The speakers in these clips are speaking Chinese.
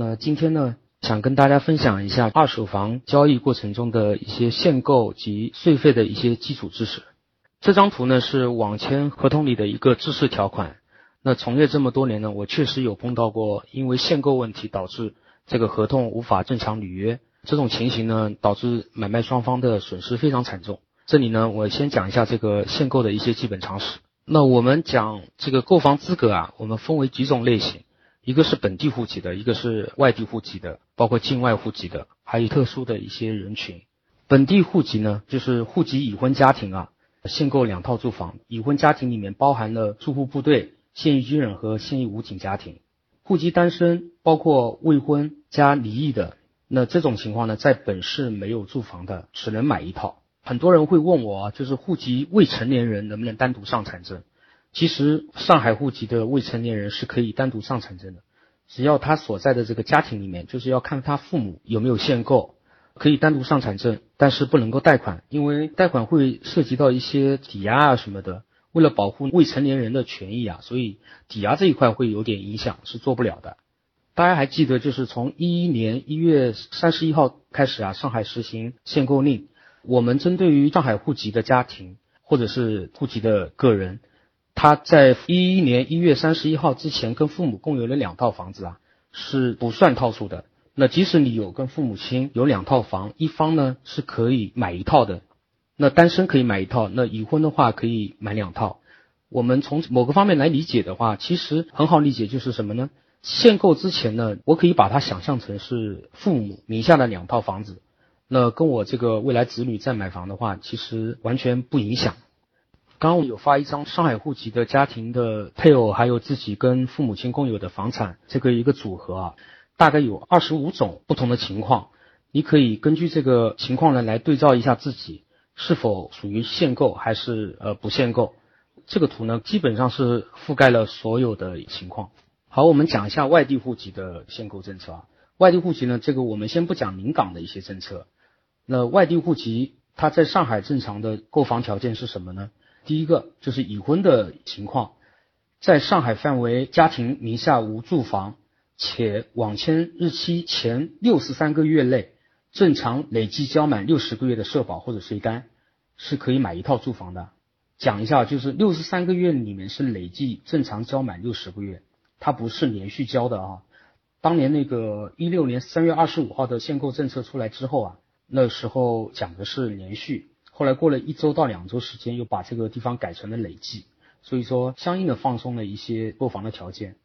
那今天呢，想跟大家分享一下二手房交易过程中的一些限购及税费的一些基础知识。这张图呢是网签合同里的一个制式条款。那从业这么多年呢，我确实有碰到过因为限购问题导致这个合同无法正常履约这种情形呢，导致买卖双方的损失非常惨重。这里呢，我先讲一下这个限购的一些基本常识。那我们讲这个购房资格啊，我们分为几种类型，一个是本地户籍的，一个是外地户籍的，包括境外户籍的，还有特殊的一些人群。本地户籍呢，就是户籍已婚家庭啊，限购两套住房。已婚家庭里面包含了驻沪部队、现役军人和现役武警家庭。户籍单身，包括未婚加离异的，那这种情况呢，在本市没有住房的，只能买一套。很多人会问我啊，就是户籍未成年人能不能单独上产证？其实上海户籍的未成年人是可以单独上产证的，只要他所在的这个家庭里面，就是要看他父母有没有限购，可以单独上产证，但是不能够贷款，因为贷款会涉及到一些抵押啊什么的。为了保护未成年人的权益啊，所以抵押这一块会有点影响，是做不了的。大家还记得，就是从一一年一月三十一号开始啊，上海实行限购令。我们针对于上海户籍的家庭或者是户籍的个人，他在一一年一月三十一号之前跟父母共有了两套房子啊，是不算套数的。那即使你有跟父母亲有两套房，一方呢是可以买一套的。那单身可以买一套，那已婚的话可以买两套。我们从某个方面来理解的话，其实很好理解，就是什么呢？限购之前呢，我可以把它想象成是父母名下的两套房子。那跟我这个未来子女在买房的话，其实完全不影响。刚刚我有发一张上海户籍的家庭的配偶，还有自己跟父母亲共有的房产这个一个组合啊，大概有二十五种不同的情况，你可以根据这个情况呢来对照一下自己是否属于限购还是呃不限购。这个图呢基本上是覆盖了所有的情况。好，我们讲一下外地户籍的限购政策啊。外地户籍呢，这个我们先不讲临港的一些政策。那外地户籍，它在上海正常的购房条件是什么呢？第一个就是已婚的情况，在上海范围家庭名下无住房，且网签日期前六十三个月内正常累计交满六十个月的社保或者税单，是可以买一套住房的。讲一下，就是六十三个月里面是累计正常交满六十个月，它不是连续交的啊。当年那个一六年三月二十五号的限购政策出来之后啊。那时候讲的是连续，后来过了一周到两周时间，又把这个地方改成了累计，所以说相应的放松了一些购房的条件。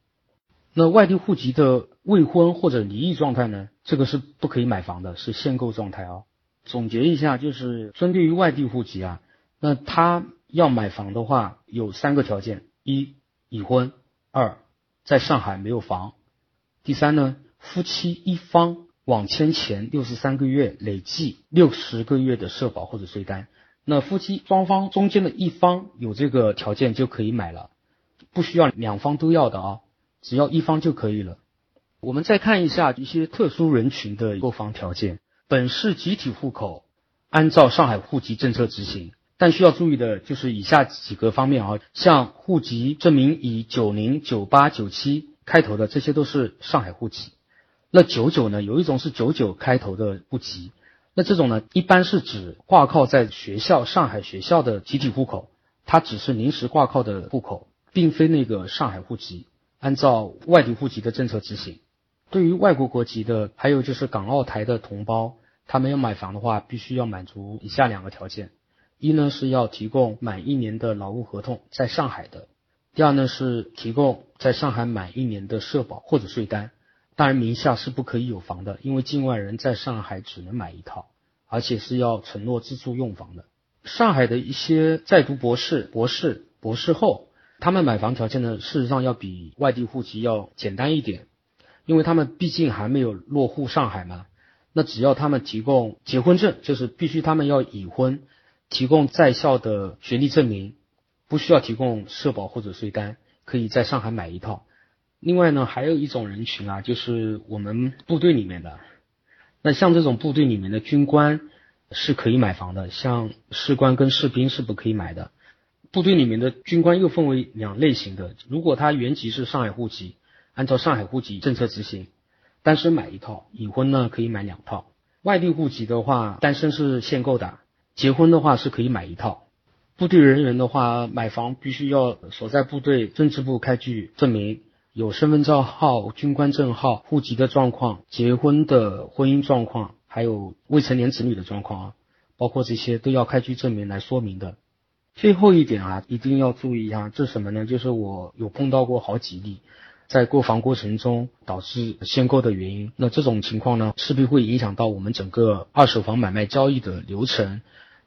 那外地户籍的未婚或者离异状态呢？这个是不可以买房的，是限购状态啊。总结一下，就是针对于外地户籍啊，那他要买房的话有三个条件：一已婚，二在上海没有房，第三呢夫妻一方。网签前六十三个月累计六十个月的社保或者税单，那夫妻双方中间的一方有这个条件就可以买了，不需要两方都要的啊，只要一方就可以了。我们再看一下一些特殊人群的购房条件，本市集体户口按照上海户籍政策执行，但需要注意的就是以下几个方面啊，像户籍证明以九零、九八、九七开头的，这些都是上海户籍。那九九呢？有一种是九九开头的户籍，那这种呢，一般是指挂靠在学校上海学校的集体户口，它只是临时挂靠的户口，并非那个上海户籍。按照外地户籍的政策执行。对于外国国籍的，还有就是港澳台的同胞，他们要买房的话，必须要满足以下两个条件：一呢是要提供满一年的劳务合同在上海的；第二呢是提供在上海满一年的社保或者税单。当然，名下是不可以有房的，因为境外人在上海只能买一套，而且是要承诺自住用房的。上海的一些在读博士、博士、博士后，他们买房条件呢，事实上要比外地户籍要简单一点，因为他们毕竟还没有落户上海嘛。那只要他们提供结婚证，就是必须他们要已婚，提供在校的学历证明，不需要提供社保或者税单，可以在上海买一套。另外呢，还有一种人群啊，就是我们部队里面的。那像这种部队里面的军官是可以买房的，像士官跟士兵是不可以买的。部队里面的军官又分为两类型的，如果他原籍是上海户籍，按照上海户籍政策执行，单身买一套，已婚呢可以买两套。外地户籍的话，单身是限购的，结婚的话是可以买一套。部队人员的话，买房必须要所在部队政治部开具证明，有身份证号、军官证号、户籍的状况、结婚的婚姻状况，还有未成年子女的状况啊，包括这些都要开具证明来说明的。最后一点啊，一定要注意一下，这什么呢？就是我有碰到过好几例，在购房过程中导致限购的原因。那这种情况呢，势必会影响到我们整个二手房买卖交易的流程，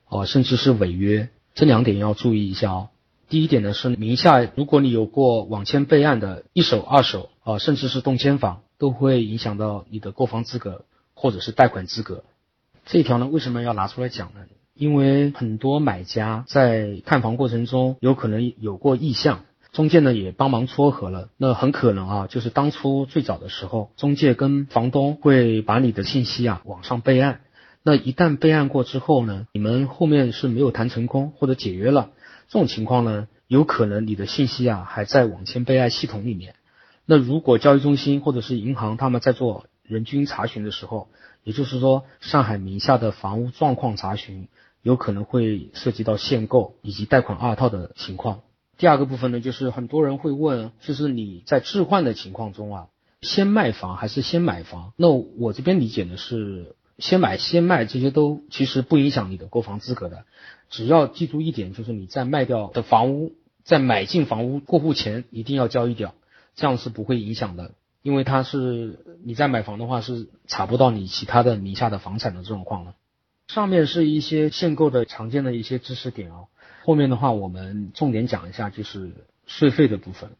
啊，甚至是违约。这两点要注意一下哦。第一点呢是名下，如果你有过网签备案的一手、二手啊，甚至是动迁房，都会影响到你的购房资格或者是贷款资格。这一条呢，为什么要拿出来讲呢？因为很多买家在看房过程中有可能有过意向，中介呢也帮忙撮合了，那很可能啊，就是当初最早的时候，中介跟房东会把你的信息啊网上备案。那一旦备案过之后呢，你们后面是没有谈成功或者解约了，这种情况呢，有可能你的信息啊还在网签备案系统里面。那如果交易中心或者是银行他们在做人均查询的时候，也就是说上海名下的房屋状况查询，有可能会涉及到限购以及贷款二套的情况。第二个部分呢，就是很多人会问，就是你在置换的情况中啊，先卖房还是先买房？那我这边理解的是。先买先卖，这些都其实不影响你的购房资格的。只要记住一点，就是你在卖掉的房屋，在买进房屋过户前一定要交易掉，这样是不会影响的。因为它是你在买房的话是查不到你其他的名下的房产的状况了。上面是一些限购的常见的一些知识点哦，后面的话我们重点讲一下就是税费的部分。